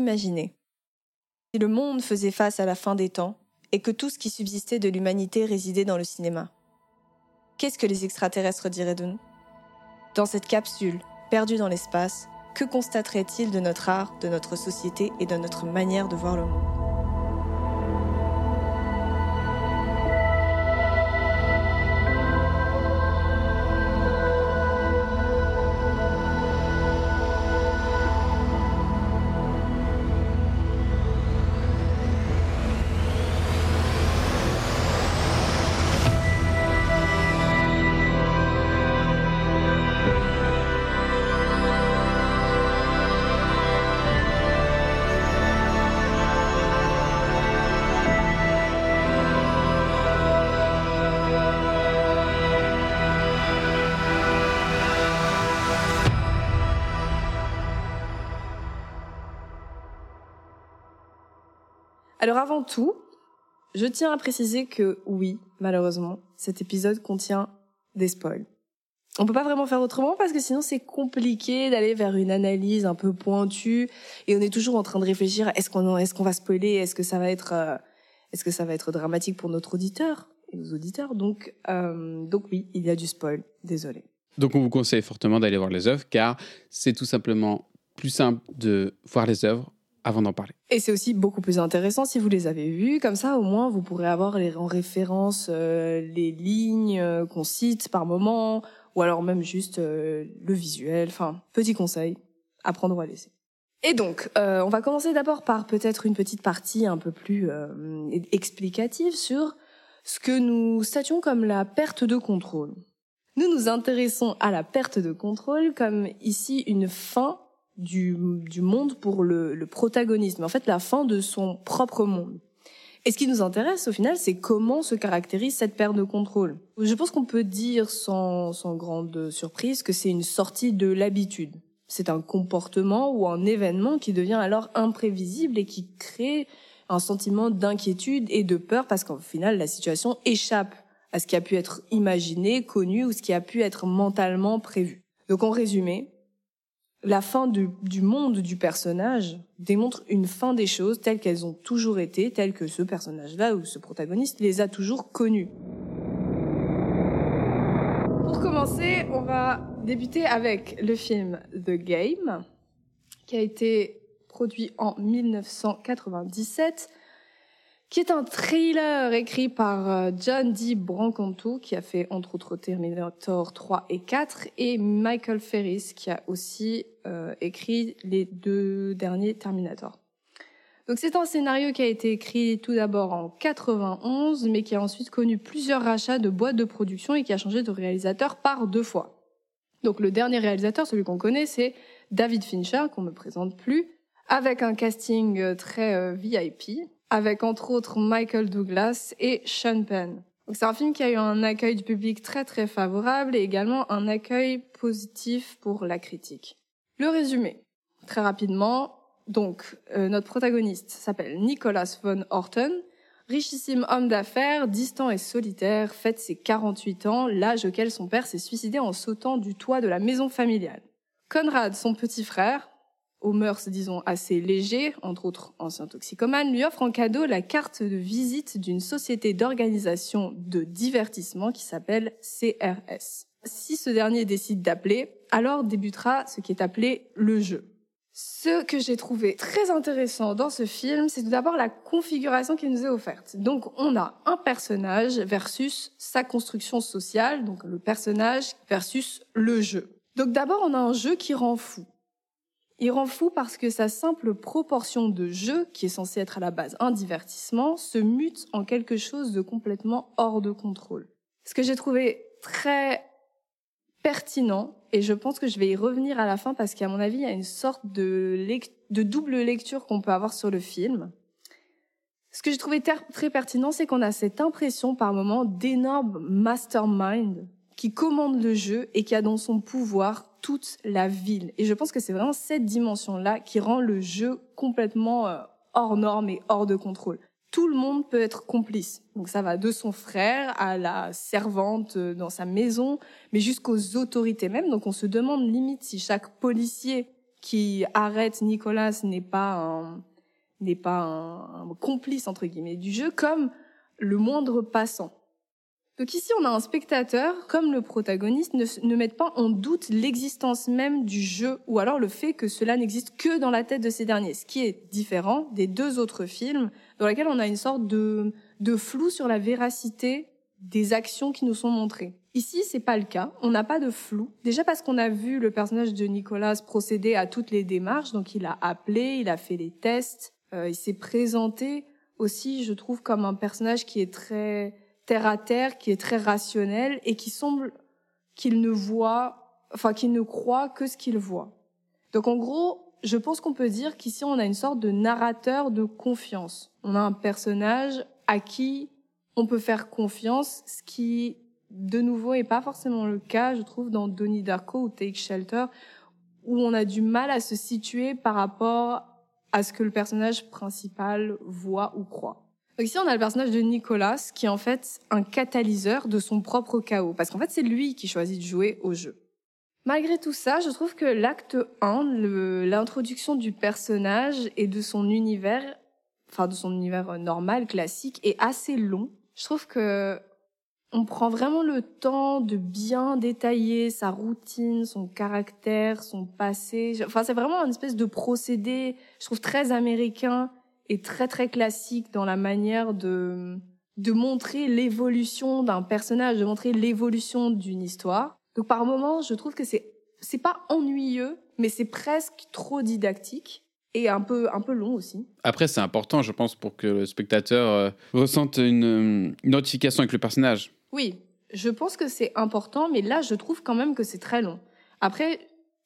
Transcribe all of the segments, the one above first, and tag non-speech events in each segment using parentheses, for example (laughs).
imaginez. Si le monde faisait face à la fin des temps et que tout ce qui subsistait de l'humanité résidait dans le cinéma, qu'est-ce que les extraterrestres diraient de nous? Dans cette capsule, perdue dans l'espace, que constateraient-ils de notre art, de notre société et de notre manière de voir le monde? Alors avant tout, je tiens à préciser que oui, malheureusement, cet épisode contient des spoils. On peut pas vraiment faire autrement parce que sinon c'est compliqué d'aller vers une analyse un peu pointue et on est toujours en train de réfléchir est-ce qu'on est-ce qu'on va spoiler est-ce que ça va être euh, est-ce que ça va être dramatique pour notre auditeur et nos auditeurs donc euh, donc oui il y a du spoil désolé. Donc on vous conseille fortement d'aller voir les œuvres car c'est tout simplement plus simple de voir les œuvres avant d'en parler. Et c'est aussi beaucoup plus intéressant si vous les avez vus, comme ça au moins vous pourrez avoir les, en référence euh, les lignes euh, qu'on cite par moment, ou alors même juste euh, le visuel. Enfin, petit conseil, apprendre ou à laisser. Et donc, on va commencer d'abord par peut-être une petite partie un peu plus explicative sur ce que nous statuons comme la perte de contrôle. Nous nous intéressons à la perte de contrôle comme ici une fin du, du monde pour le, le protagoniste, mais en fait la fin de son propre monde. Et ce qui nous intéresse au final, c'est comment se caractérise cette perte de contrôle. Je pense qu'on peut dire sans, sans grande surprise que c'est une sortie de l'habitude. C'est un comportement ou un événement qui devient alors imprévisible et qui crée un sentiment d'inquiétude et de peur parce qu'au final, la situation échappe à ce qui a pu être imaginé, connu ou ce qui a pu être mentalement prévu. Donc en résumé, la fin du, monde du personnage démontre une fin des choses telles qu'elles ont toujours été, telles que ce personnage-là ou ce protagoniste les a toujours connues. Pour commencer, on va débuter avec le film The Game, qui a été produit en 1997 qui est un thriller écrit par euh, John D. Brancantu, qui a fait entre autres Terminator 3 et 4, et Michael Ferris, qui a aussi euh, écrit les deux derniers Terminator. Donc c'est un scénario qui a été écrit tout d'abord en 91, mais qui a ensuite connu plusieurs rachats de boîtes de production et qui a changé de réalisateur par deux fois. Donc le dernier réalisateur, celui qu'on connaît, c'est David Fincher, qu'on ne présente plus, avec un casting euh, très VIP avec entre autres Michael Douglas et Sean Penn. c'est un film qui a eu un accueil du public très très favorable et également un accueil positif pour la critique. Le résumé, très rapidement. Donc, euh, notre protagoniste s'appelle Nicholas von Horton, richissime homme d'affaires, distant et solitaire, fête ses 48 ans, l'âge auquel son père s'est suicidé en sautant du toit de la maison familiale. Conrad, son petit frère, aux mœurs, disons, assez légers, entre autres ancien toxicomane, lui offre en cadeau la carte de visite d'une société d'organisation de divertissement qui s'appelle CRS. Si ce dernier décide d'appeler, alors débutera ce qui est appelé le jeu. Ce que j'ai trouvé très intéressant dans ce film, c'est tout d'abord la configuration qui nous est offerte. Donc on a un personnage versus sa construction sociale, donc le personnage versus le jeu. Donc d'abord on a un jeu qui rend fou. Il rend fou parce que sa simple proportion de jeu, qui est censée être à la base un divertissement, se mute en quelque chose de complètement hors de contrôle. Ce que j'ai trouvé très pertinent, et je pense que je vais y revenir à la fin parce qu'à mon avis, il y a une sorte de, double lecture qu'on peut avoir sur le film. Ce que j'ai trouvé très pertinent, c'est qu'on a cette impression par moment d'énorme mastermind qui commande le jeu et qui a dans son pouvoir toute la ville. Et je pense que c'est vraiment cette dimension-là qui rend le jeu complètement euh, hors norme et hors de contrôle. Tout le monde peut être complice. Donc ça va de son frère à la servante euh, dans sa maison, mais jusqu'aux autorités même. Donc on se demande limite si chaque policier qui arrête Nicolas n'est pas un n'est pas un, complice entre guillemets du jeu comme le moindre passant. Donc ici, on a un spectateur, comme le protagoniste, ne, ne pas en doute l'existence même du jeu, ou alors le fait que cela n'existe que dans la tête de ces derniers, ce qui est différent des deux autres films, dans lesquels on a une sorte de, de flou sur la véracité des actions qui nous sont montrées. Ici, c'est pas le cas. On n'a pas de flou. Déjà parce qu'on a vu le personnage de Nicolas procéder à toutes les démarches. Donc, il a appelé, il a fait les tests, euh, il s'est présenté aussi, je trouve, comme un personnage qui est très terre à terre, qui est très rationnel et qui semble qu'il ne voit, enfin, qu'il ne croit que ce qu'il voit. Donc, en gros, je pense qu'on peut dire qu'ici, on a une sorte de narrateur de confiance. On a un personnage à qui on peut faire confiance, ce qui, de nouveau, est pas forcément le cas, je trouve, dans Donnie Darko ou Take Shelter, où on a du mal à se situer par rapport à ce que le personnage principal voit ou croit. Donc ici, on a le personnage de Nicolas, qui est en fait un catalyseur de son propre chaos, parce qu'en fait, c'est lui qui choisit de jouer au jeu. Malgré tout ça, je trouve que l'acte 1, l'introduction du personnage et de son univers, enfin de son univers normal, classique, est assez long. Je trouve que on prend vraiment le temps de bien détailler sa routine, son caractère, son passé. Enfin, c'est vraiment une espèce de procédé, je trouve très américain et très très classique dans la manière de de montrer l'évolution d'un personnage, de montrer l'évolution d'une histoire. Donc par moments, je trouve que c'est c'est pas ennuyeux, mais c'est presque trop didactique et un peu un peu long aussi. Après, c'est important, je pense, pour que le spectateur euh, ressente une, une identification avec le personnage. Oui, je pense que c'est important, mais là, je trouve quand même que c'est très long. Après,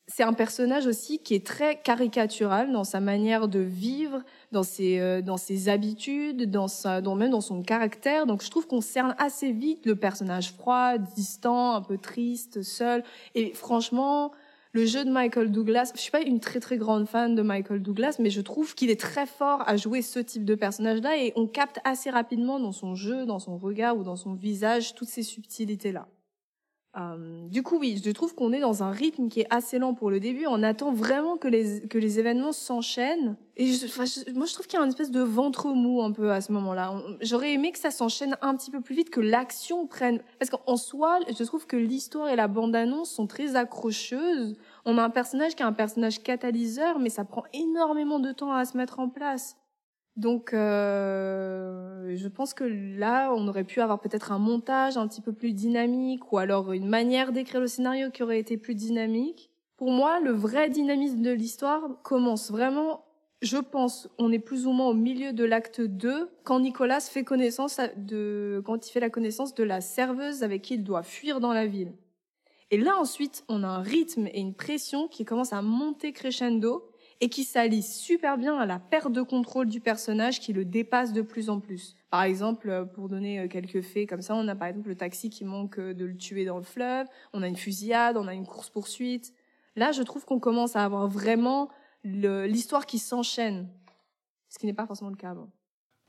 c'est un personnage aussi qui est très caricatural dans sa manière de vivre, dans ses, euh, dans ses habitudes, dans sa, dans, même dans son caractère. Donc je trouve qu'on cerne assez vite le personnage froid, distant, un peu triste, seul. Et franchement, le jeu de Michael Douglas, je suis pas une très très grande fan de Michael Douglas, mais je trouve qu'il est très fort à jouer ce type de personnage-là et on capte assez rapidement dans son jeu, dans son regard ou dans son visage toutes ces subtilités-là. Euh, du coup, oui, je trouve qu'on est dans un rythme qui est assez lent pour le début. On attend vraiment que les, que les événements s'enchaînent. Et moi, je trouve qu'il y a une espèce de ventre mou un peu à ce moment-là. J'aurais aimé que ça s'enchaîne un petit peu plus vite, que l'action prenne... Parce qu'en soi, je trouve que l'histoire et la bande-annonce sont très accrocheuses. On a un personnage qui est un personnage catalyseur, mais ça prend énormément de temps à se mettre en place. Donc, euh, je pense que là, on aurait pu avoir peut-être un montage un petit peu plus dynamique ou alors une manière d'écrire le scénario qui aurait été plus dynamique. Pour moi, le vrai dynamisme de l'histoire commence vraiment, je pense, on est plus ou moins au milieu de l'acte 2 quand Nicolas fait connaissance de, quand il fait la connaissance de la serveuse avec qui il doit fuir dans la ville. Et là, ensuite, on a un rythme et une pression qui commence à monter crescendo et qui s'allie super bien à la perte de contrôle du personnage qui le dépasse de plus en plus. Par exemple, euh, pour donner euh, quelques faits comme ça, on a par exemple le taxi qui manque euh, de le tuer dans le fleuve, on a une fusillade, on a une course-poursuite. Là, je trouve qu'on commence à avoir vraiment l'histoire qui s'enchaîne, ce qui n'est pas forcément le cas avant.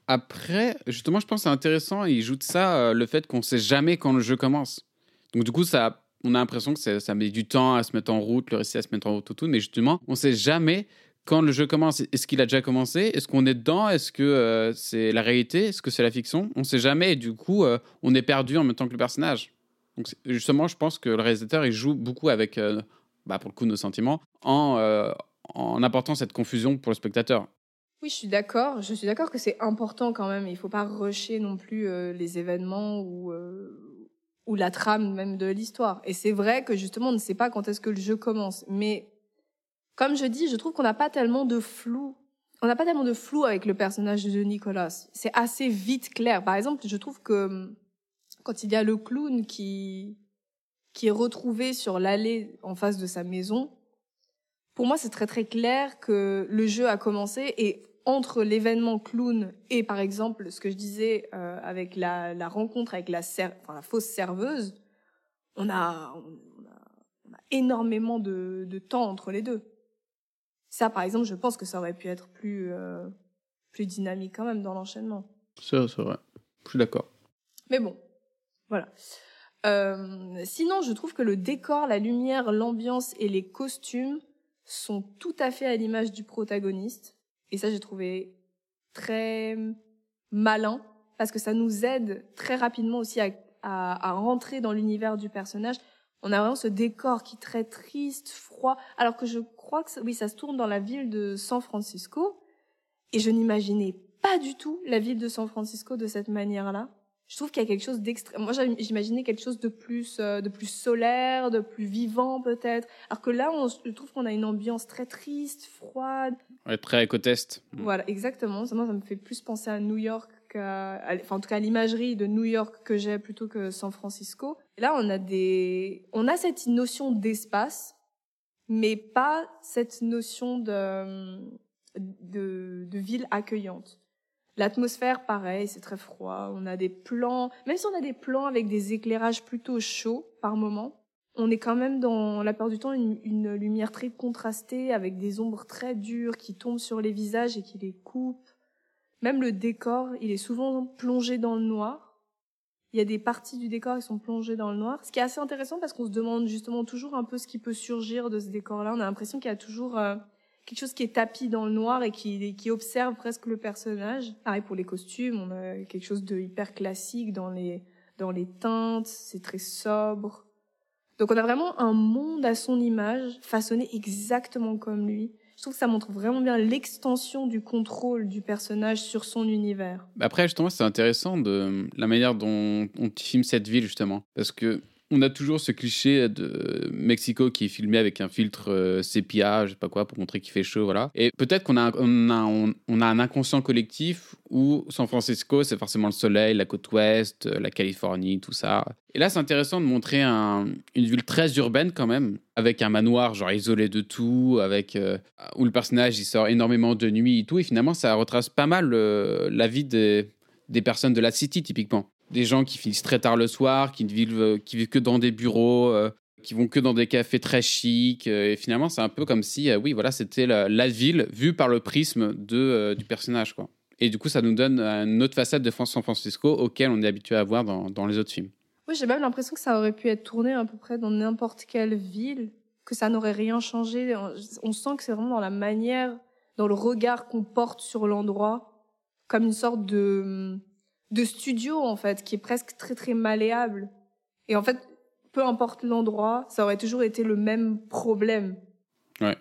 Après, justement, je pense que c'est intéressant, il joue de ça le fait qu'on sait jamais quand le jeu commence. Donc du coup, ça on a l'impression que ça, met du temps à se mettre en route, le récit à se mettre en route, tout, tout mais justement, on sait jamais quand le jeu commence. Est-ce qu'il a déjà commencé? Est-ce qu'on est dedans? Est-ce que euh, c'est la réalité? Est-ce que c'est la fiction? On sait jamais, et du coup, euh, on est perdu en même temps que le personnage. Donc, justement, je pense que le réalisateur, il joue beaucoup avec, euh, bah, pour le coup, nos sentiments, en, en apportant cette confusion pour le spectateur. Oui, je suis d'accord. Je suis d'accord que c'est important quand même. Il ne faut pas rusher non plus les événements ou ou la trame même de l'histoire. Et c'est vrai que justement, on ne sait pas quand est-ce que le jeu commence. Mais comme je dis, je trouve qu'on n'a pas tellement de flou. On n'a pas tellement de flou avec le personnage de Nicolas. C'est assez vite clair. Par exemple, je trouve que quand il y a le clown qui qui est retrouvé sur l'allée en face de sa maison, pour moi, c'est très très clair que le jeu a commencé et entre l'événement clown et par exemple ce que je disais euh, avec la, la, rencontre avec la, enfin, la fausse serveuse, on a, on a, on a énormément de, de, temps entre les deux. Ça, par exemple, je pense que ça aurait pu être plus, euh, plus dynamique quand même dans l'enchaînement. C'est vrai. Je suis d'accord. Mais bon, voilà. Euh, sinon, je trouve que le décor, la lumière, l'ambiance et les costumes sont tout à fait à l'image du protagoniste. Et ça, j'ai trouvé très malin parce que ça nous aide très rapidement aussi à, à, à rentrer dans l'univers du personnage. On a vraiment ce décor qui est très triste, froid, alors que je crois que ça, oui, ça se tourne dans la ville de San Francisco. Et je n'imaginais pas du tout la ville de San Francisco de cette manière-là. Je trouve qu'il y a quelque chose d'extrême. Moi, j'imaginais quelque chose de plus, euh, de plus solaire, de plus vivant peut-être. Alors que là, on, je trouve qu'on a une ambiance très triste, froide. Ouais, très éco-test. Voilà, exactement. Ça, moi, ça me fait plus penser à New York, qu'à, enfin, en tout cas, à l'imagerie de New York que j'ai plutôt que San Francisco. Et là, on a des, on a cette notion d'espace, mais pas cette notion de, de, de ville accueillante. L'atmosphère, pareil, c'est très froid. On a des plans, même si on a des plans avec des éclairages plutôt chauds par moment, on est quand même dans la plupart du temps une, une, lumière très contrastée avec des ombres très dures qui tombent sur les visages et qui les coupent. Même le décor, il est souvent plongé dans le noir. Il y a des parties du décor qui sont plongées dans le noir, ce qui est assez intéressant parce qu'on se demande justement toujours un peu ce qui peut surgir de ce décor-là. On a l'impression qu'il y a toujours euh, quelque chose qui est tapis dans le noir et qui, observe presque le personnage. Pareil pour les costumes, on a quelque chose de hyper classique dans les, dans les teintes, c'est très sobre. Donc on a vraiment un monde à son image, façonné exactement comme lui. Je trouve que ça montre vraiment bien l'extension du contrôle du personnage sur son univers. Après, justement, c'est intéressant de la manière dont on filme cette ville, justement. Parce que on a toujours ce cliché de Mexico qui est filmé avec un filtre euh, sépia, je sais pas quoi, pour montrer qu'il fait chaud, voilà. Et peut-être qu'on a, un inconscient collectif où San Francisco, c'est forcément le soleil, la côte ouest, euh, la Californie, tout ça. Et là, c'est intéressant de montrer un, une ville très urbaine quand même, avec un manoir genre isolé de tout, avec euh, où le personnage il sort énormément de nuit et tout. Et finalement, ça retrace pas mal la vie des personnes de la city typiquement des gens qui finissent très tard le soir, qui ne vivent, euh, qui vivent que dans des bureaux, euh, qui vont que dans des cafés très chics. Euh, et finalement, c'est un peu comme si, oui, voilà, c'était la, ville vue par le prisme de, du personnage, quoi. Et du coup, ça nous donne une autre facette de San Francisco auquel on est habitué à voir dans, dans les autres films. Oui, j'ai même l'impression que ça aurait pu être tourné à peu près dans n'importe quelle ville, que ça n'aurait rien changé. On sent que c'est vraiment dans la manière, dans le regard qu'on porte sur l'endroit, comme une sorte de de studio en fait, qui est presque très très malléable. Et en fait, peu importe l'endroit, ça aurait toujours été le même problème. Ouais,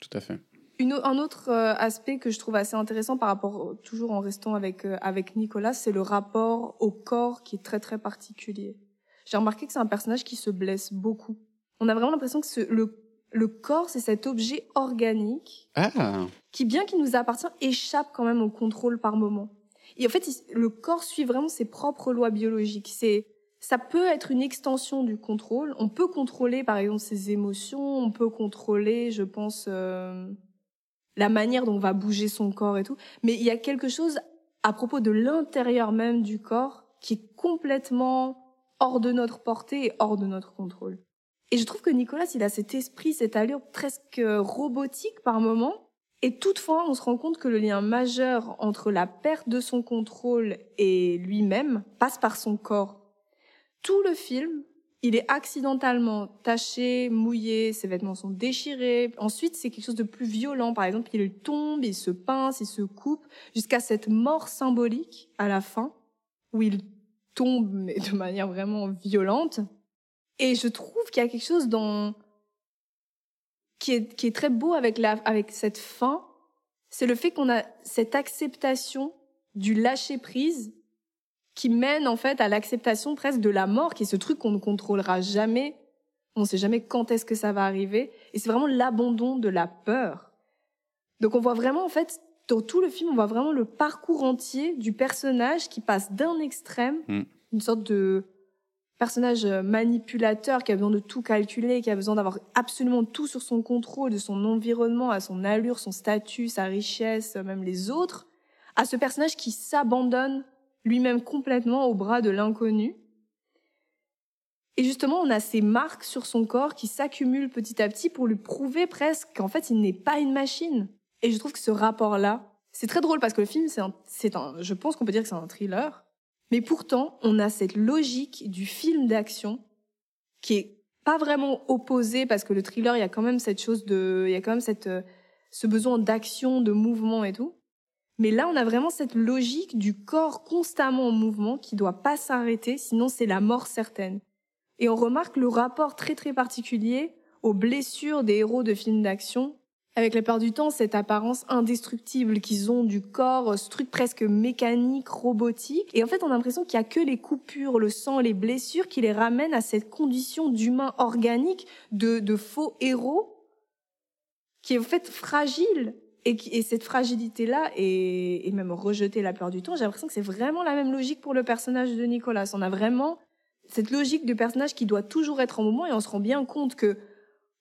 tout à fait. Une, un autre euh, aspect que je trouve assez intéressant par rapport, toujours en restant avec euh, avec Nicolas, c'est le rapport au corps qui est très très particulier. J'ai remarqué que c'est un personnage qui se blesse beaucoup. On a vraiment l'impression que ce, le le corps, c'est cet objet organique ah. qui, bien qu'il nous appartient, échappe quand même au contrôle par moment. Et en fait, le corps suit vraiment ses propres lois biologiques. C'est, ça peut être une extension du contrôle. On peut contrôler, par exemple, ses émotions. On peut contrôler, je pense, euh, la manière dont va bouger son corps et tout. Mais il y a quelque chose à propos de l'intérieur même du corps qui est complètement hors de notre portée et hors de notre contrôle. Et je trouve que Nicolas, il a cet esprit, cette allure presque robotique par moment, et toutefois, on se rend compte que le lien majeur entre la perte de son contrôle et lui-même passe par son corps. Tout le film, il est accidentellement taché, mouillé, ses vêtements sont déchirés. Ensuite, c'est quelque chose de plus violent. Par exemple, il tombe, il se pince, il se coupe, jusqu'à cette mort symbolique à la fin, où il tombe, mais de manière vraiment violente. Et je trouve qu'il y a quelque chose dans qui est, qui est très beau avec, la, avec cette fin, c'est le fait qu'on a cette acceptation du lâcher prise qui mène en fait à l'acceptation presque de la mort, qui est ce truc qu'on ne contrôlera jamais. On ne sait jamais quand est-ce que ça va arriver. Et c'est vraiment l'abandon de la peur. Donc on voit vraiment en fait dans tout le film, on voit vraiment le parcours entier du personnage qui passe d'un extrême, mm. une sorte de personnage euh, manipulateur qui a besoin de tout calculer, qui a besoin d'avoir absolument tout sur son contrôle, de son environnement, à son allure, son statut, sa richesse, même les autres, à ce personnage qui s'abandonne lui-même complètement au bras de l'inconnu. Et justement, on a ces marques sur son corps qui s'accumulent petit à petit pour lui prouver presque qu'en fait, il n'est pas une machine. Et je trouve que ce rapport-là, c'est très drôle parce que le film, c'est un, un, je pense qu'on peut dire que c'est un thriller. Mais pourtant, on a cette logique du film d'action qui est pas vraiment opposé parce que le thriller, il y a quand même cette chose de, il y a quand même cette, euh, ce besoin d'action, de mouvement et tout. Mais là, on a vraiment cette logique du corps constamment en mouvement qui doit pas s'arrêter, sinon c'est la mort certaine. Et on remarque le rapport très très particulier aux blessures des héros de films d'action avec la plupart du temps cette apparence indestructible qu'ils ont du corps, ce truc presque mécanique, robotique. Et en fait, on a l'impression qu'il y a que les coupures, le sang, les blessures qui les ramènent à cette condition d'humain organique, de, de faux héros, qui est en fait fragile. Et, et cette fragilité-là est même rejetée la plupart du temps. J'ai l'impression que c'est vraiment la même logique pour le personnage de Nicolas. On a vraiment cette logique du personnage qui doit toujours être en mouvement et on se rend bien compte que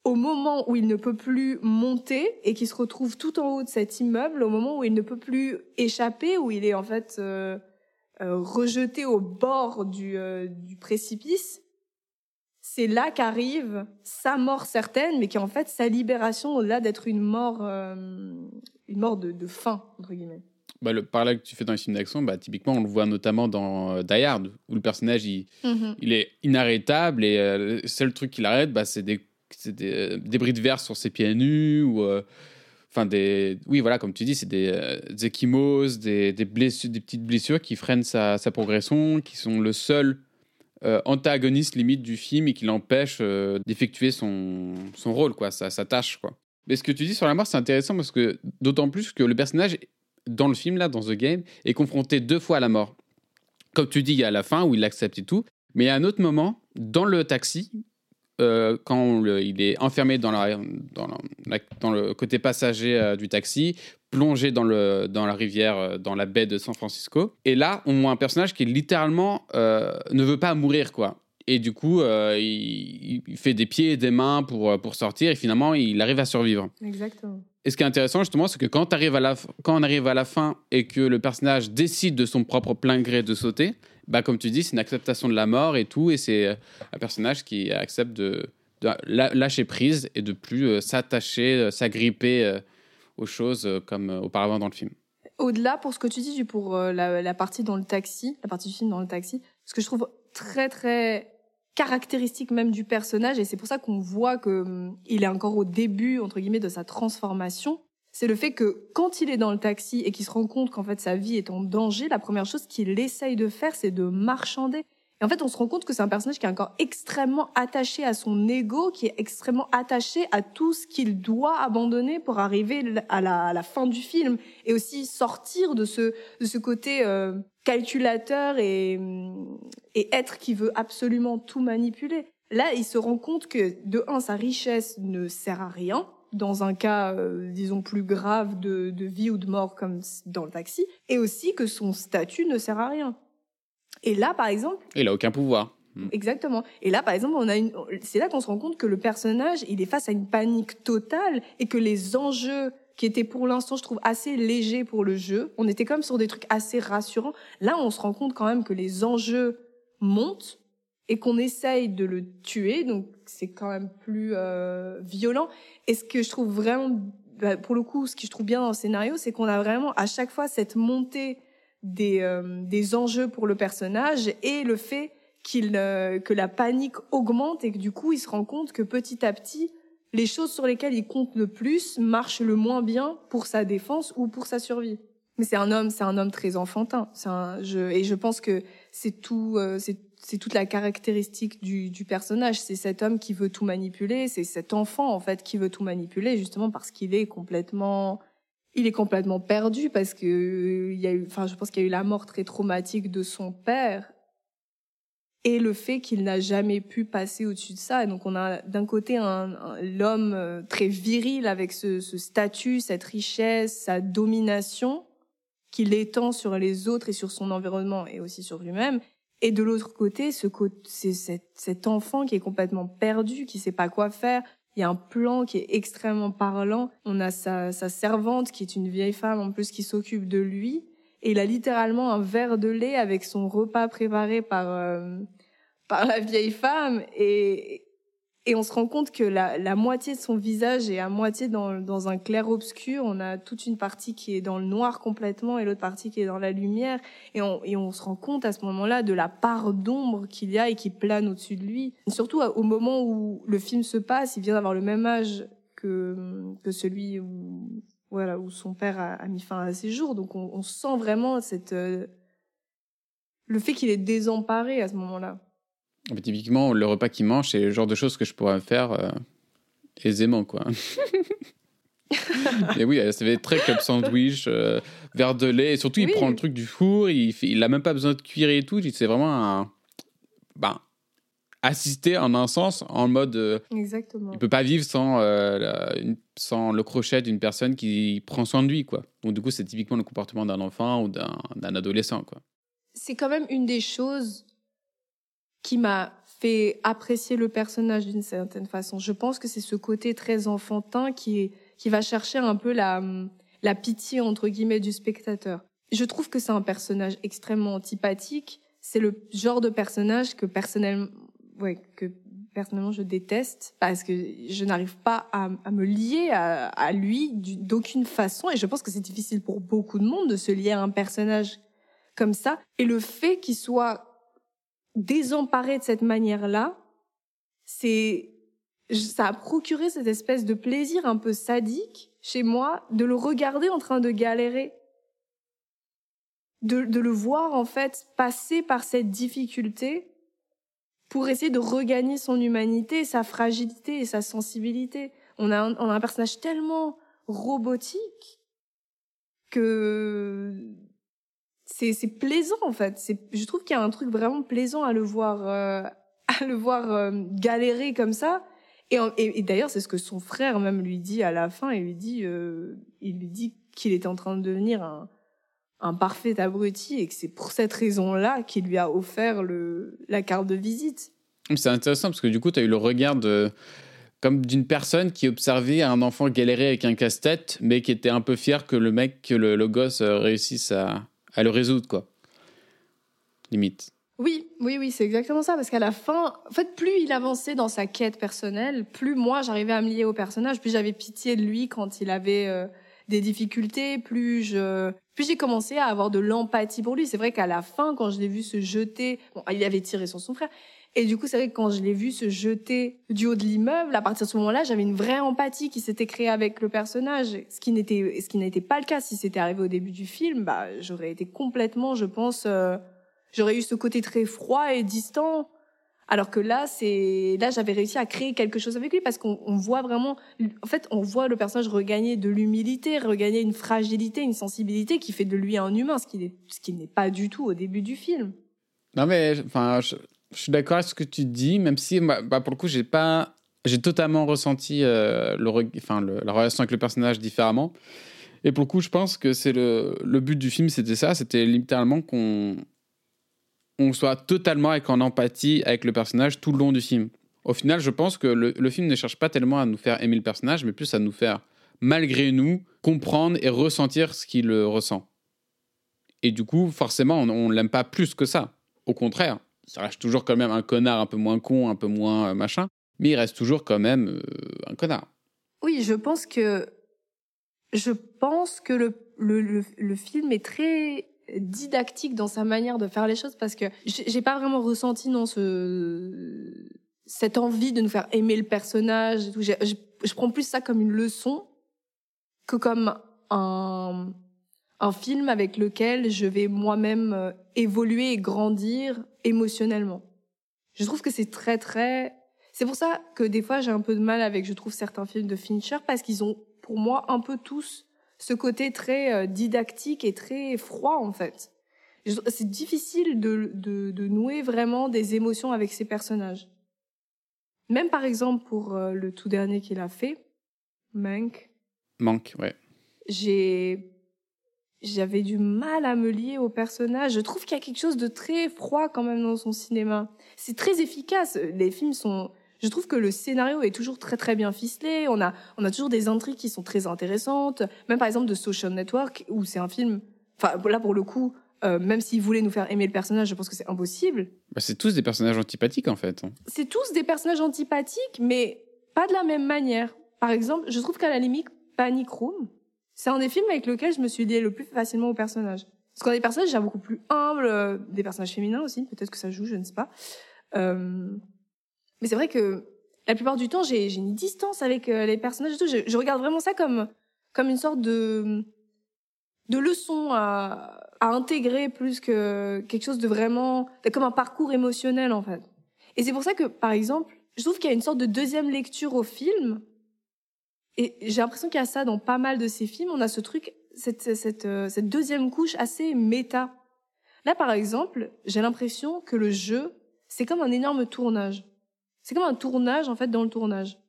au moment où il ne peut plus monter et qui se retrouve tout en haut de cet immeuble, au moment où il ne peut plus échapper, où il est en fait euh, euh, rejeté au bord du, euh, du précipice, c'est là qu'arrive sa mort certaine, mais qui est en fait sa libération au-delà d'être une mort, une mort de, de faim entre guillemets. Bah, le parallèle que tu fais dans les films d'action, bah, typiquement, on le voit notamment dans Die Hard, où le personnage, il, Mhm. il est inarrêtable et le seul truc qui l'arrête, bah, c'est des, des débris de verre sur ses pieds nus ou. euh, Enfin, des. Oui, voilà, comme tu dis, c'est des, euh, des ecchymoses, des, blessures, des petites blessures qui freinent sa, progression, qui sont le seul euh, antagoniste limite du film et qui l'empêche euh, d'effectuer son, son rôle, quoi, sa, tâche, quoi. Mais ce que tu dis sur la mort, c'est intéressant parce que d'autant plus que le personnage dans le film, là, dans The Game, est confronté deux fois à la mort. Comme tu dis, il y a la fin où il l'accepte et tout, mais a un autre moment, dans le taxi, euh, quand le- il est enfermé dans, la, dans, la- dans le côté passager euh, du taxi, plongé dans, le, dans la rivière, euh, dans la baie de San Francisco. Et là, on voit un personnage qui littéralement ne veut pas mourir, quoi. Et du coup, il, il fait des pieds et des mains pour, pour sortir, et finalement, il arrive à survivre. Exactement. Et ce qui est intéressant, justement, c'est que quand, t'arrives à la f- quand on arrive à la fin et que le personnage décide de son propre plein gré de sauter, bah, comme tu dis, c'est une acceptation de la mort et tout. Et c'est euh, un personnage qui accepte de, lâcher prise et de plus euh, s'attacher, euh, s'agripper aux choses comme auparavant dans le film. Au-delà, pour ce que tu dis, pour la, la partie dans le taxi, la partie du film dans le taxi, ce que je trouve très très caractéristique même du personnage, et c'est pour ça qu'on voit que hum, il est encore au début entre guillemets de sa transformation, c'est le fait que quand il est dans le taxi et qu'il se rend compte qu'en fait sa vie est en danger, la première chose qu'il essaye de faire, c'est de marchander. Et en fait, on se rend compte que c'est un personnage qui est encore extrêmement attaché à son ego, qui est extrêmement attaché à tout ce qu'il doit abandonner pour arriver à la, fin du film et aussi sortir de ce, côté euh, calculateur et, et être qui veut absolument tout manipuler. Là, il se rend compte que, de un, sa richesse ne sert à rien, dans un cas, euh, disons, plus grave de, de vie ou de mort comme dans le taxi, et aussi que son statut ne sert à rien. Et là, par exemple, il a aucun pouvoir. Exactement. Et là, par exemple, on a une, c'est là qu'on se rend compte que le personnage, il est face à une panique totale et que les enjeux qui étaient pour l'instant, je trouve, assez légers pour le jeu, on était comme sur des trucs assez rassurants. Là, on se rend compte quand même que les enjeux montent et qu'on essaye de le tuer, donc c'est quand même plus euh, violent. Et ce que je trouve vraiment, bah, pour le coup, ce que je trouve bien dans le scénario, c'est qu'on a vraiment à chaque fois cette montée des, euh, des enjeux pour le personnage et le fait qu'il euh, que la panique augmente et que du coup il se rend compte que petit à petit les choses sur lesquelles il compte le plus marchent le moins bien pour sa défense ou pour sa survie. Mais c'est un homme, c'est un homme très enfantin. Un, je, et je pense que c'est tout, euh, c'est c'est toute la caractéristique du, du personnage. C'est cet homme qui veut tout manipuler. C'est cet enfant en fait qui veut tout manipuler justement parce qu'il est complètement il est complètement perdu parce que il y a eu, enfin, je pense qu'il y a eu la mort très traumatique de son père et le fait qu'il n'a jamais pu passer au-dessus de ça. Et donc, on a d'un côté un, un- l'homme euh, très viril avec ce, ce statut, cette richesse, sa domination qu'il étend sur les autres et sur son environnement et aussi sur lui-même. Et de l'autre côté, ce c'est cet, cet enfant qui est complètement perdu, qui sait pas quoi faire. Il y a un plan qui est extrêmement parlant. On a sa, sa servante qui est une vieille femme en plus qui s'occupe de lui. Et il a littéralement un verre de lait avec son repas préparé par, euh, par la vieille femme. Et, Et on se rend compte que la, la moitié de son visage est à moitié dans, dans un clair-obscur. On a toute une partie qui est dans le noir complètement et l'autre partie qui est dans la lumière. Et on, et on se rend compte à ce moment-là de la part d'ombre qu'il y a et qui plane au-dessus de lui. surtout au moment où le film se passe, il vient d'avoir le même âge que, que celui où, voilà, où son père a, a mis fin à ses jours. Donc on, on sent vraiment cette, euh, le fait qu'il est désemparé à ce moment-là. Typiquement, le repas qu'il mange, c'est le genre de choses que je pourrais faire euh, aisément, quoi. (laughs) et oui, ça fait très club sandwich, euh, verre de lait, et surtout, il prend le truc du four, il, fait, il a même pas besoin de cuire et tout, c'est vraiment un. Ben, assister en un sens, en mode. euh, Exactement. il peut pas vivre sans, la- une- sans le crochet d'une personne qui prend soin de lui, quoi. Donc, du coup, c'est typiquement le comportement d'un enfant ou d'un d'un adolescent, quoi. c'est quand même une des choses qui m'a fait apprécier le personnage d'une certaine façon. Je pense que c'est ce côté très enfantin qui, qui va chercher un peu la, la pitié, entre guillemets, du spectateur. Je trouve que c'est un personnage extrêmement antipathique. C'est le genre de personnage que personnellement, ouais, que personnellement je déteste parce que je n'arrive pas à, me lier à, à lui d'aucune façon. Et je pense que c'est difficile pour beaucoup de monde de se lier à un personnage comme ça. Et le fait qu'il soit désemparé de cette manière-là, c'est, ça a procuré cette espèce de plaisir un peu sadique chez moi de le regarder en train de galérer. De, le voir, en fait, passer par cette difficulté pour essayer de regagner son humanité, sa fragilité et sa sensibilité. On a un personnage tellement robotique que c'est c'est plaisant en fait. C'est je trouve qu'il y a un truc vraiment plaisant à le voir euh, (laughs) à le voir euh, galérer comme ça. Et, et, d'ailleurs c'est ce que son frère même lui dit à la fin. Il lui dit euh, il lui dit qu'il était en train de devenir un un parfait abruti et que c'est pour cette raison-là qu'il lui a offert le la carte de visite. C'est intéressant parce que du coup, tu as eu le regard de, comme d'une personne qui observait un enfant galérer avec un casse-tête, mais qui était un peu fier que le mec, que le, gosse réussisse à, à le résoudre, quoi. Limite. Oui, oui, oui, c'est exactement ça. Parce qu'à la fin, en fait, plus il avançait dans sa quête personnelle, plus moi j'arrivais à me lier au personnage, plus j'avais pitié de lui quand il avait euh, des difficultés, plus je, plus j'ai commencé à avoir de l'empathie pour lui. C'est vrai qu'à la fin, quand je l'ai vu se jeter, bon, il avait tiré sur son frère. Et du coup, c'est vrai que quand je l'ai vu se jeter du haut de l'immeuble, à partir de ce moment-là, j'avais une vraie empathie qui s'était créée avec le personnage. Ce qui n'était, ce qui n'était pas le cas si c'était arrivé au début du film, bah, j'aurais été complètement, je pense, euh, j'aurais eu ce côté très froid et distant. Alors que là, c'est là j'avais réussi à créer quelque chose avec lui parce qu'on on voit vraiment, en fait, on voit le personnage regagner de l'humilité, regagner une fragilité, une sensibilité qui fait de lui un humain, ce qui n'est pas du tout au début du film. Non, mais enfin, je, suis d'accord avec ce que tu dis, même si, bah, bah, pour le coup, j'ai pas. J'ai totalement ressenti euh, la relation avec le personnage différemment. Et pour le coup, je pense que c'est le but du film, c'était ça, c'était littéralement qu'on on soit totalement avec en empathie avec le personnage tout le long du film. Au final, je pense que le, le film ne cherche pas tellement à nous faire aimer le personnage, mais plus à nous faire, malgré nous, comprendre et ressentir ce qu'il ressent. Et du coup, forcément, on, on l'aime pas plus que ça. Au contraire, ça reste toujours quand même un connard un peu moins con, un peu moins euh, machin, mais il reste toujours quand même euh, un connard. Oui, je pense que je pense que le, le, le film est très didactique dans sa manière de faire les choses parce que j'ai pas vraiment ressenti non ce cette envie de nous faire aimer le personnage et tout. Je, je prends plus ça comme une leçon que comme un un film avec lequel je vais moi-même euh, évoluer et grandir émotionnellement. Je trouve que c'est très très c'est pour ça que des fois j'ai un peu de mal avec, je trouve, certains films de Fincher parce qu'ils ont, pour moi, un peu tous ce côté très euh, didactique et très froid en fait. C'est difficile de, de, de nouer vraiment des émotions avec ces personnages. Même par exemple pour euh, le tout dernier qu'il a fait, Mank, Manque, ouais. j'ai j'avais du mal à me lier au personnage. Je trouve qu'il y a quelque chose de très froid quand même dans son cinéma. C'est très efficace. Les films sont je trouve que le scénario est toujours très très bien ficelé. On a on a toujours des intrigues qui sont très intéressantes. Même par exemple de Social Network où c'est un film enfin là pour le coup Euh, même s'ils voulaient nous faire aimer le personnage, je pense que c'est impossible. Bah, c'est tous des personnages antipathiques en fait. C'est tous des personnages antipathiques, mais pas de la même manière. Par exemple, je trouve qu'à la limite, Panic Room, c'est un des films avec lequel je me suis liée le plus facilement aux personnages. Parce qu'on a des personnages déjà beaucoup plus humbles, euh, des personnages féminins aussi, peut-être que ça joue, je ne sais pas. Euh, mais c'est vrai que la plupart du temps, j'ai une distance avec euh, les personnages et tout. Je, je, regarde vraiment ça comme, comme une sorte de, de leçon à, à intégrer plus que quelque chose de vraiment, comme un parcours émotionnel en fait. Et c'est pour ça que, par exemple, je trouve qu'il y a une sorte de deuxième lecture au film. Et j'ai l'impression qu'il y a ça dans pas mal de ces films. On a ce truc cette, cette, euh, cette deuxième couche assez méta. Là, par exemple, j'ai l'impression que le jeu, c'est comme un énorme tournage. C'est comme un tournage, en fait, dans le tournage.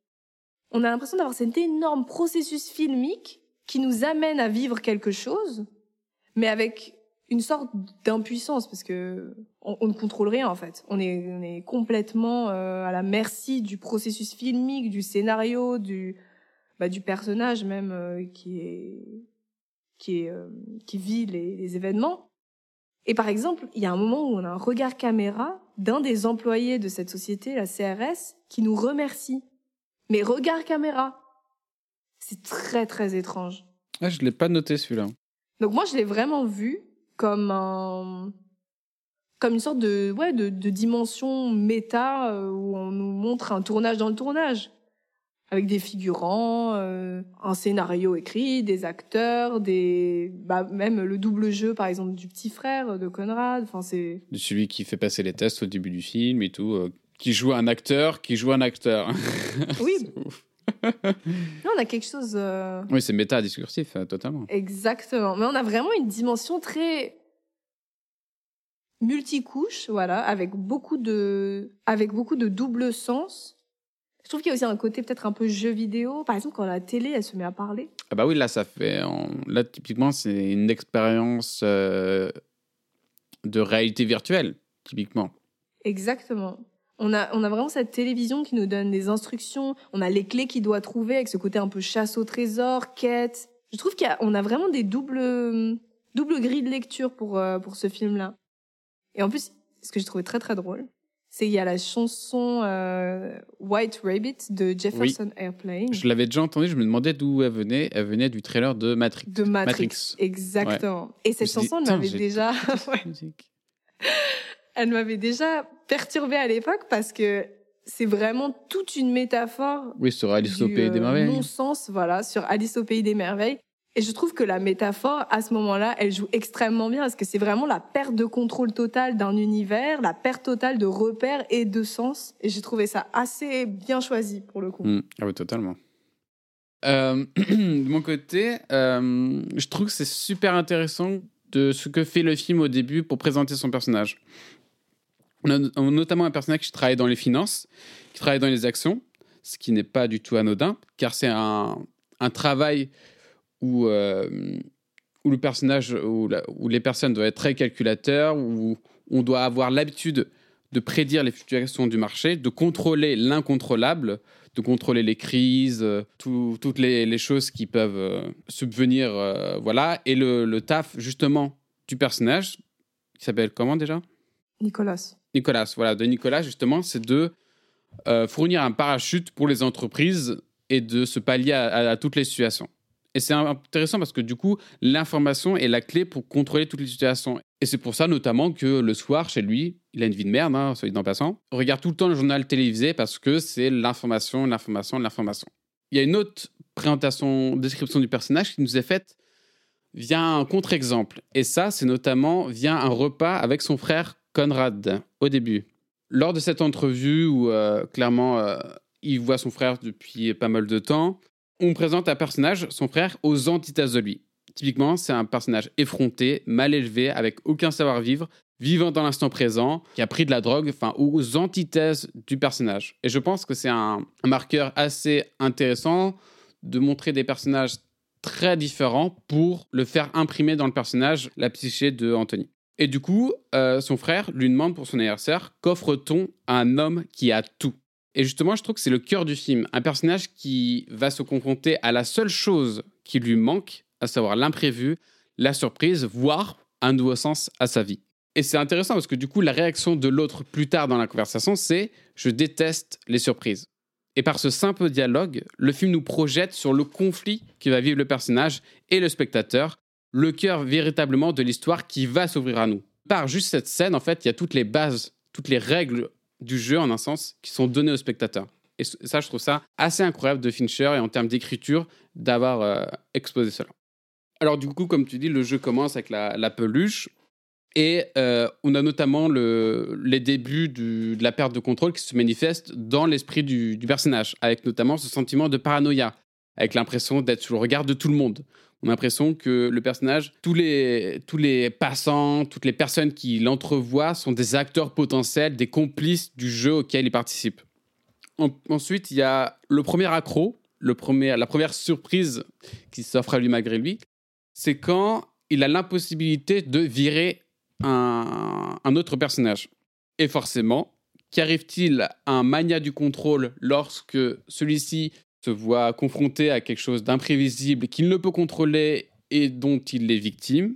On a l'impression d'avoir cet énorme processus filmique qui nous amène à vivre quelque chose, mais avec une sorte d'impuissance, parce que on, ne contrôle rien, en fait. On est, on est complètement euh, à la merci du processus filmique, du scénario, du, bah, du personnage même, euh, qui est qui, est, euh, qui vit les, événements. Et par exemple, il y a un moment où on a un regard caméra d'un des employés de cette société, la CRS, qui nous remercie. Mais regard caméra. C'est très très étrange. Ah, je l'ai pas noté celui-là. Donc moi, je l'ai vraiment vu comme un comme une sorte de ouais de, de dimension méta euh, où on nous montre un tournage dans le tournage avec des figurants, euh, un scénario écrit, des acteurs, des bah, même le double jeu par exemple du petit frère de Conrad. Enfin c'est de celui qui fait passer les tests au début du film et tout, euh, qui joue un acteur, qui joue un acteur. (laughs) Oui. Là, (laughs) on a quelque chose. Euh... Oui, c'est méta discursif euh, totalement. Exactement, mais on a vraiment une dimension très multicouche, voilà, avec beaucoup de avec beaucoup de double sens je trouve qu'il y a aussi un côté peut-être un peu jeu vidéo. Par exemple, quand la télé, elle se met à parler. Ah bah oui, là, ça fait... Là, typiquement, c'est une expérience euh, de réalité virtuelle, typiquement. Exactement. On a, on a vraiment cette télévision qui nous donne des instructions. On a les clés qu'il doit trouver avec ce côté un peu chasse au trésor, quête. Je trouve qu'on a, a, vraiment des doubles, doubles grilles de lecture pour, euh, pour ce film-là. Et en plus, ce que j'ai trouvé très très drôle, c'est il y a la chanson euh, White Rabbit de Jefferson oui. Airplane. Je l'avais déjà entendue, je me demandais d'où elle venait. Elle venait du trailer de Matrix. De Matrix, Matrix. exactement. Ouais. Et cette chanson, elle m'avait déjà... (laughs) (laughs) elle m'avait déjà perturbée à l'époque parce que c'est vraiment toute une métaphore. Oui, sur Alice au Pays des Merveilles. Non-sens, voilà, sur Alice au Pays des Merveilles. Et je trouve que la métaphore, à ce moment-là, elle joue extrêmement bien parce que c'est vraiment la perte de contrôle total d'un univers, la perte totale de repères et de sens. Et j'ai trouvé ça assez bien choisi pour le coup. Mmh. Ah oui, totalement. Euh, (clears throat) de mon côté, euh, je trouve que c'est super intéressant de ce que fait le film au début pour présenter son personnage. Notamment un personnage qui travaille dans les finances, qui travaille dans les actions, ce qui n'est pas du tout anodin, car c'est un travail où, euh, où le personnage, où, la, où, les personnes doivent être très calculateurs, où on doit avoir l'habitude de prédire les fluctuations du marché, de contrôler l'incontrôlable, de contrôler les crises, euh, tout, toutes les, les, choses qui peuvent euh, subvenir, euh, voilà. Et le, le, taf justement du personnage, qui s'appelle comment déjà? Nicolas. Nicolas, voilà, de Nicolas justement, c'est de fournir un parachute pour les entreprises et de se pallier à, à, à toutes les situations. Et c'est intéressant parce que du coup, l'information est la clé pour contrôler toutes les situations. Et c'est pour ça notamment que le soir, chez lui, il a une vie de merde, hein, soit dit en passant. Regarde tout le temps le journal télévisé parce que c'est l'information, l'information, l'information. Il y a une autre présentation, description du personnage qui nous est faite via un contre-exemple. Et ça, c'est notamment via un repas avec son frère Conrad au début. Lors de cette entrevue où euh, clairement euh, il voit son frère depuis pas mal de temps, on présente un personnage, son frère, aux antithèses de lui. Typiquement, c'est un personnage effronté, mal élevé, avec aucun savoir-vivre, vivant dans l'instant présent, qui a pris de la drogue, enfin, aux antithèses du personnage. Et je pense que c'est un, marqueur assez intéressant de montrer des personnages très différents pour le faire imprimer dans le personnage la psyché de Anthony. Et du coup, euh, son frère lui demande pour son anniversaire qu'offre-t-on à un homme qui a tout? Et justement, je trouve que c'est le cœur du film. Un personnage qui va se confronter à la seule chose qui lui manque, à savoir l'imprévu, la surprise, voire un nouveau sens à sa vie. Et c'est intéressant parce que du coup, la réaction de l'autre plus tard dans la conversation, c'est je déteste les surprises. Et par ce simple dialogue, le film nous projette sur le conflit qui va vivre le personnage et le spectateur, le cœur véritablement de l'histoire qui va s'ouvrir à nous. Par juste cette scène, en fait, il y a toutes les bases, toutes les règles du jeu, en un sens, qui sont données au spectateur. Et ça, je trouve ça assez incroyable de Fincher et en termes d'écriture d'avoir euh, exposé cela. Alors du coup, comme tu dis, le jeu commence avec la, peluche. Et euh, on a notamment le, les débuts de la perte de contrôle qui se manifeste dans l'esprit du, personnage, avec notamment ce sentiment de paranoïa, avec l'impression d'être sous le regard de tout le monde. On a l'impression que le personnage, tous les, tous les passants, toutes les personnes qui l'entrevoient sont des acteurs potentiels, des complices du jeu auquel il participe. ensuite, il y a le premier accro, le premier, la première surprise qui s'offre à lui malgré lui, c'est quand il a l'impossibilité de virer un, autre personnage. Et forcément, qu'arrive-t-il à un mania du contrôle lorsque celui-ci se voit confronté à quelque chose d'imprévisible qu'il ne peut contrôler et dont il est victime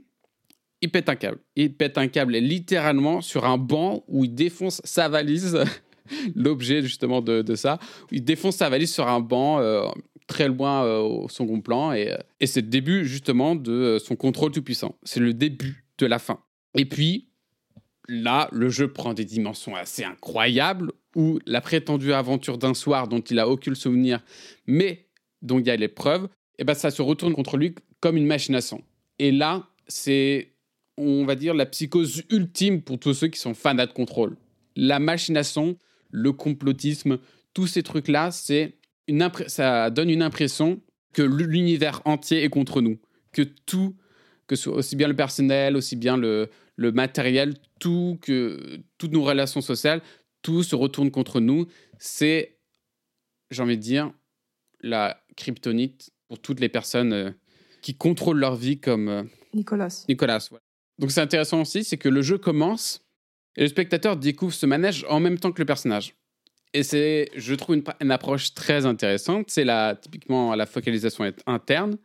Il pète un câble. Il pète un câble littéralement sur un banc où il défonce sa valise, (laughs) l'objet justement de, ça. Il défonce sa valise sur un banc. Euh, très loin euh, au second plan. Et, euh, et c'est le début justement de son contrôle tout puissant. C'est le début de la fin. Et puis, là, le jeu prend des dimensions assez incroyables où la prétendue aventure d'un soir dont il a aucun souvenir, mais dont il y a l'épreuve, et eh ben ça se retourne contre lui comme une machination. Et là, c'est, on va dire, la psychose ultime pour tous ceux qui sont fans de contrôle. La machination, le complotisme, tous ces trucs-là, c'est ça donne une impression que l'univers entier est contre nous, que tout, que ce, aussi bien le personnel, aussi bien le matériel, tout, que toutes nos relations sociales, tout se retourne contre nous. C'est, j'ai envie de dire, la kryptonite pour toutes les personnes euh, qui contrôlent leur vie comme euh, Nicolas. Nicolas. Donc c'est intéressant aussi, c'est que le jeu commence et le spectateur découvre ce manège en même temps que le personnage. Et c'est, je trouve, une, approche très intéressante. C'est la, typiquement la focalisation interne.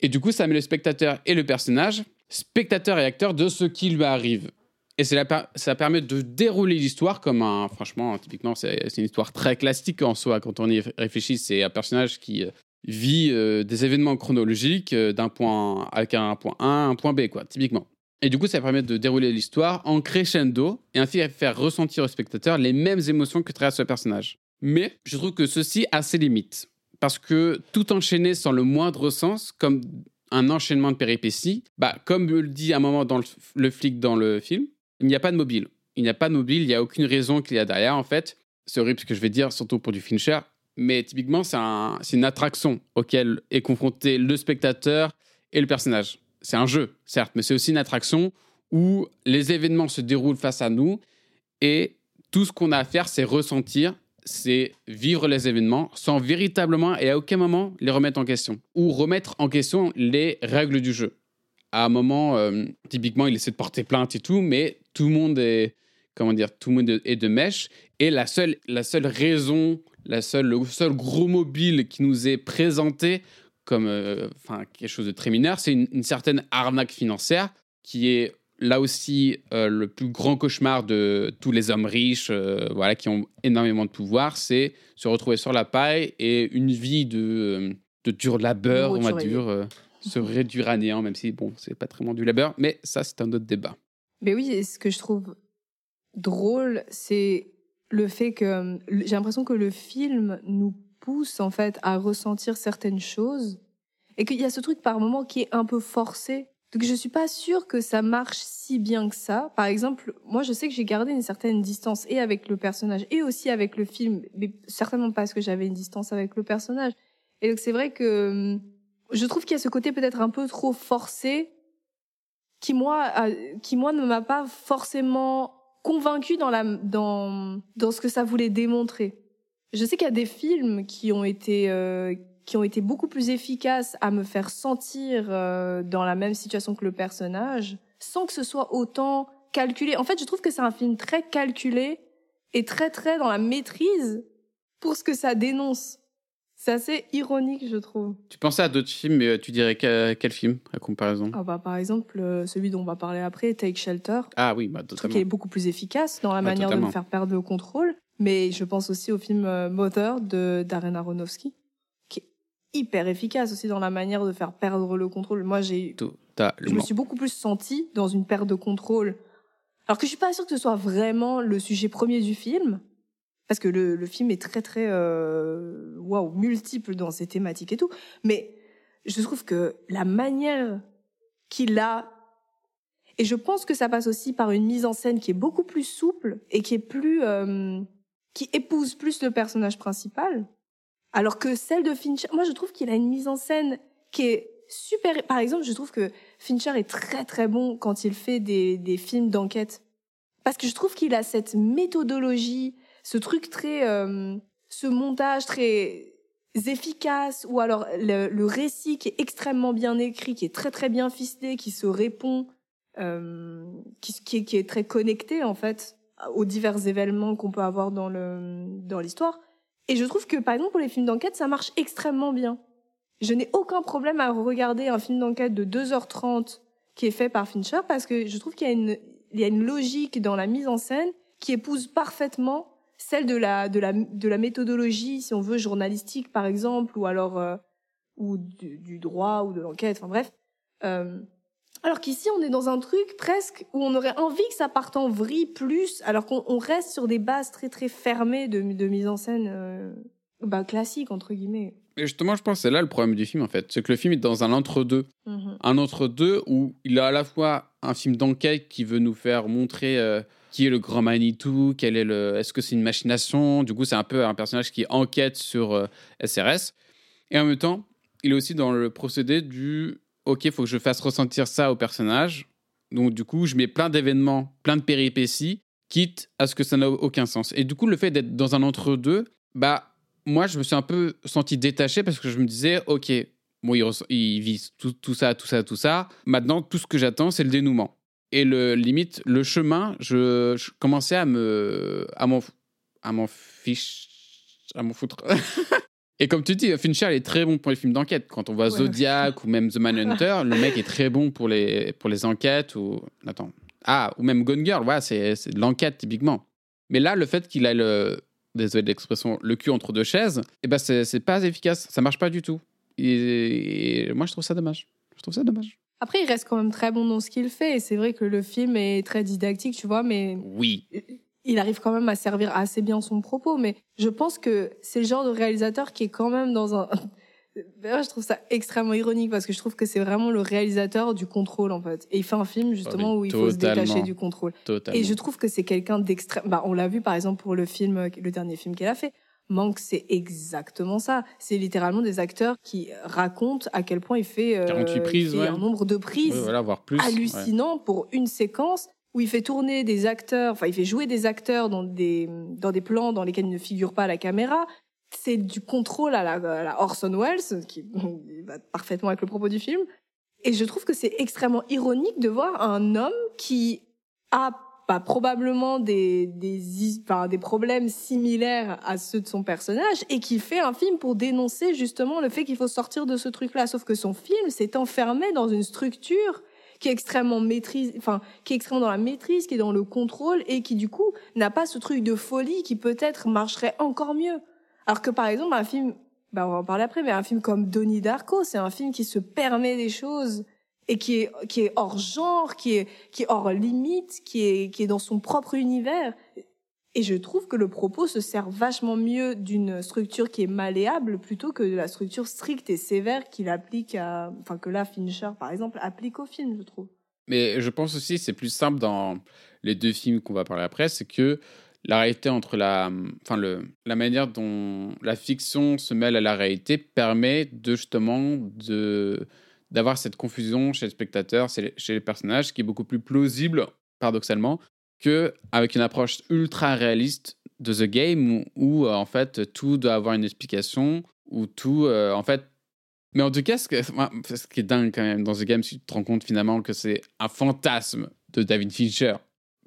Et du coup, ça met le spectateur et le personnage, spectateur et acteur de ce qui lui arrive. Et ça permet de dérouler l'histoire comme un. Franchement, typiquement, c'est une histoire très classique en soi. Quand on y réfléchit, c'est un personnage qui euh, vit euh, des événements chronologiques euh, d'un point avec un point A un point B, quoi, typiquement. Et du coup, ça permet de dérouler l'histoire en crescendo et ainsi faire ressentir au spectateur les mêmes émotions que traverse le personnage. Mais je trouve que ceci a ses limites. Parce que tout enchaîner sans le moindre sens, comme un enchaînement de péripéties, bah, comme le dit un moment dans le, flic dans le film, il n'y a pas de mobile. Il n'y a pas de mobile, il n'y a aucune raison qu'il y a derrière, en fait. C'est horrible ce que je vais dire, surtout pour du Fincher. Mais typiquement, c'est une attraction auquel est confronté le spectateur et le personnage c'est un jeu, certes, mais c'est aussi une attraction où les événements se déroulent face à nous et tout ce qu'on a à faire, c'est ressentir, c'est vivre les événements sans véritablement et à aucun moment les remettre en question ou remettre en question les règles du jeu. À un moment, euh, typiquement, il essaie de porter plainte et tout, mais tout le monde est, comment dire, tout le monde est de mèche et la seule, la seule raison, la seule, le seul gros mobile qui nous est présenté comme euh, enfin quelque chose de très mineur, c'est une, certaine arnaque financière qui est là aussi euh, le plus grand cauchemar de tous les hommes riches, euh, voilà, qui ont énormément de pouvoir, c'est se retrouver sur la paille et une vie de, de dur labeur, on va dire, se réduire à néant, même si bon, c'est pas vraiment du labeur, mais ça c'est un autre débat. Mais oui, ce que je trouve drôle, c'est le fait que j'ai l'impression que le film nous pousse en fait à ressentir certaines choses et qu'il y a ce truc par moment qui est un peu forcé. Donc je suis pas sûre que ça marche si bien que ça. Par exemple, moi je sais que j'ai gardé une certaine distance et avec le personnage et aussi avec le film, mais certainement parce que j'avais une distance avec le personnage. Et donc c'est vrai que je trouve qu'il y a ce côté peut-être un peu trop forcé qui moi qui moi ne m'a pas forcément convaincu dans la dans dans ce que ça voulait démontrer. Je sais qu'il y a des films qui ont été euh, qui ont été beaucoup plus efficaces à me faire sentir euh, dans la même situation que le personnage, sans que ce soit autant calculé. En fait, je trouve que c'est un film très calculé et très très dans la maîtrise pour ce que ça dénonce. C'est assez ironique, je trouve. Tu pensais à d'autres films, mais tu dirais quel, quel film à comparaison? Ah bah, Par exemple, euh, celui dont on va parler après, Take Shelter. Ah oui, bah, trouve qu'il est beaucoup plus efficace dans la manière de me faire perdre le contrôle. Mais je pense aussi au film euh, Mother de Darren Aronofsky, qui est hyper efficace aussi dans la manière de faire perdre le contrôle. Moi, j'ai, je me suis beaucoup plus senti dans une perte de contrôle. Alors que je suis pas sûre que ce soit vraiment le sujet premier du film, parce que le, le film est très très euh, waouh multiple dans ses thématiques et tout. Mais je trouve que la manière qu'il a et je pense que ça passe aussi par une mise en scène qui est beaucoup plus souple et qui est plus euh, qui épouse plus le personnage principal, alors que celle de Fincher, moi je trouve qu'il a une mise en scène qui est super. Par exemple, je trouve que Fincher est très très bon quand il fait des, des films d'enquête, parce que je trouve qu'il a cette méthodologie, ce truc très, euh, ce montage très efficace, ou alors le, le, récit qui est extrêmement bien écrit, qui est très très bien ficelé, qui se répond, euh, qui, qui, qui est très connecté en fait aux divers événements qu'on peut avoir dans le dans l'histoire. Et je trouve que par exemple pour les films d'enquête, ça marche extrêmement bien. Je n'ai aucun problème à regarder un film d'enquête de 2h30 qui est fait par Fincher parce que je trouve qu'il y a une il y a une logique dans la mise en scène qui épouse parfaitement celle de la de la de la méthodologie si on veut journalistique par exemple ou alors euh, ou du, du, droit ou de l'enquête enfin bref euh, alors qu'ici, on est dans un truc presque où on aurait envie que ça parte en vrille plus, alors qu'on reste sur des bases très très fermées de, de mise en scène euh, bah, classique, entre guillemets. Et justement, je pense que c'est là le problème du film, en fait. C'est que le film est dans un entre-deux. Mm-hmm. Un entre-deux où il a à la fois un film d'enquête qui veut nous faire montrer qui est le grand Manitou, quel est le... est-ce que c'est une machination Du coup, c'est un peu un personnage qui enquête sur SRS. Euh, Et en même temps, il est aussi dans le procédé du ok, faut que je fasse ressentir ça au personnage. Donc, du coup, je mets plein d'événements, plein de péripéties, quitte à ce que ça n'a aucun sens. Et du coup, le fait d'être dans un entre-deux, bah, moi, je me suis un peu senti détaché parce que je me disais, ok, bon, il, il vise tout, tout, ça, tout ça, tout ça. Maintenant, tout ce que j'attends, c'est le dénouement. Et le limite, le chemin, je, je commençais à me, à m'en, à m'en fiche, à m'en foutre. (laughs) Et comme tu dis, Fincher est très bon pour les films d'enquête. Quand on voit Zodiac ou même The Manhunter, (laughs) le mec est très bon pour les, pour les enquêtes ou. Attends. Ah, ou même Gone Girl, ouais, c'est de l'enquête typiquement. Mais là, le fait qu'il a le. Désolé de l'expression, le cul entre deux chaises, eh ben c'est pas efficace. Ça marche pas du tout. Et, moi, je trouve ça dommage. Je trouve ça dommage. Après, il reste quand même très bon dans ce qu'il fait. Et c'est vrai que le film est très dictique, tu vois, mais. Oui il arrive quand même à servir assez bien son propos, mais je pense que c'est le genre de réalisateur qui est quand même dans un... (laughs) je trouve ça extrêmement ironique parce que je trouve que c'est vraiment le réalisateur du contrôle en fait. Et il fait un film justement où il faut se détacher du contrôle. Et je trouve que c'est quelqu'un d'extrême. Bah, on l'a vu par exemple pour le film, le dernier film qu'elle a fait. Manque, c'est exactement ça. C'est littéralement des acteurs qui racontent à quel point il fait, euh, 48 prises, ouais. un nombre de prises voilà, voire plus, hallucinant pour une séquence où il fait tourner des acteurs, enfin il fait jouer des acteurs dans des dans des plans dans lesquels il ne figure pas la caméra. C'est du contrôle à la, Orson Welles, qui va parfaitement avec le propos du film. Et je trouve que c'est extrêmement ironique de voir un homme qui a pas probablement des des, enfin, des problèmes similaires à ceux de son personnage et qui fait un film pour dénoncer justement le fait qu'il faut sortir de ce truc-là. Sauf que son film s'est enfermé dans une structure qui est extrêmement maîtrise, enfin, qui est extrêmement dans la maîtrise, qui est dans le contrôle et qui, du coup, n'a pas ce truc de folie qui peut-être marcherait encore mieux. Alors que, par exemple, un film, bah, on va en parler après, mais un film comme Donnie Darko, c'est un film qui se permet des choses et qui est, hors genre, qui est, hors limite, qui est, qui est dans son propre univers. Et je trouve que le propos se sert vachement mieux d'une structure qui est malléable plutôt que de la structure stricte et sévère qu'il applique à, enfin, que là, Fincher, par exemple, applique au film, je trouve. Mais je pense aussi, c'est plus simple dans les deux films qu'on va parler après, c'est que la réalité entre la, enfin le, la manière dont la fiction se mêle à la réalité permet de justement de d'avoir cette confusion chez le spectateur, chez les personnages, qui est beaucoup plus plausible, paradoxalement, que avec une approche ultra réaliste de The Game où, euh, en fait tout doit avoir une explication où tout euh, en fait mais en tout cas ce, ce qui est dingue quand même dans The Game tu te rends compte finalement que c'est un fantasme de David Fincher.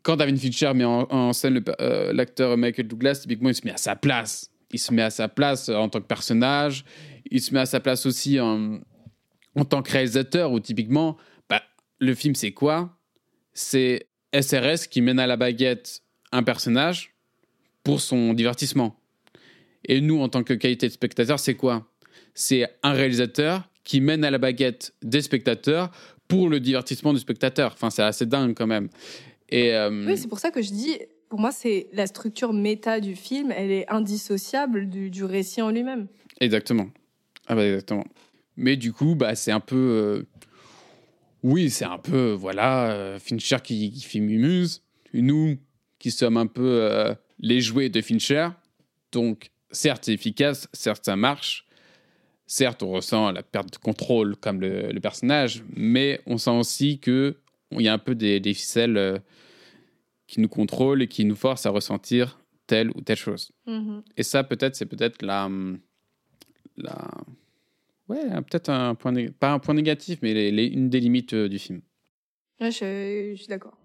Quand David Fincher met en, scène euh, l'acteur Michael Douglas typiquement il se met à sa place. Il se met à sa place en tant que personnage, il se met à sa place aussi en, en tant que réalisateur, où typiquement, bah, le film c'est quoi? C'est SRS qui mène à la baguette un personnage pour son divertissement. Et nous, en tant que qualité de spectateur, c'est quoi? C'est un réalisateur qui mène à la baguette des spectateurs pour le divertissement du spectateur. Enfin, c'est assez dingue quand même. Et, euh, Oui, c'est pour ça que je dis, pour moi, c'est la structure méta du film, elle est indissociable du, du récit en lui-même. Exactement. Ah bah exactement. Mais du coup, bah, c'est un peu... euh, Oui, c'est un peu, voilà, euh, Fincher qui, qui fait Mumuse. Nous, qui sommes un peu euh, les jouets de Fincher. Donc, certes, c'est efficace, certes, ça marche. Certes, on ressent la perte de contrôle comme le, le personnage, mais on sent aussi que il y a un peu des, des ficelles euh, qui nous contrôlent et qui nous forcent à ressentir telle ou telle chose. Mhm. Et ça, peut-être, c'est peut-être la, hum, la, ouais, peut-être un point, pas un point négatif, mais les- une des limites euh, du film. Ouais, je suis d'accord.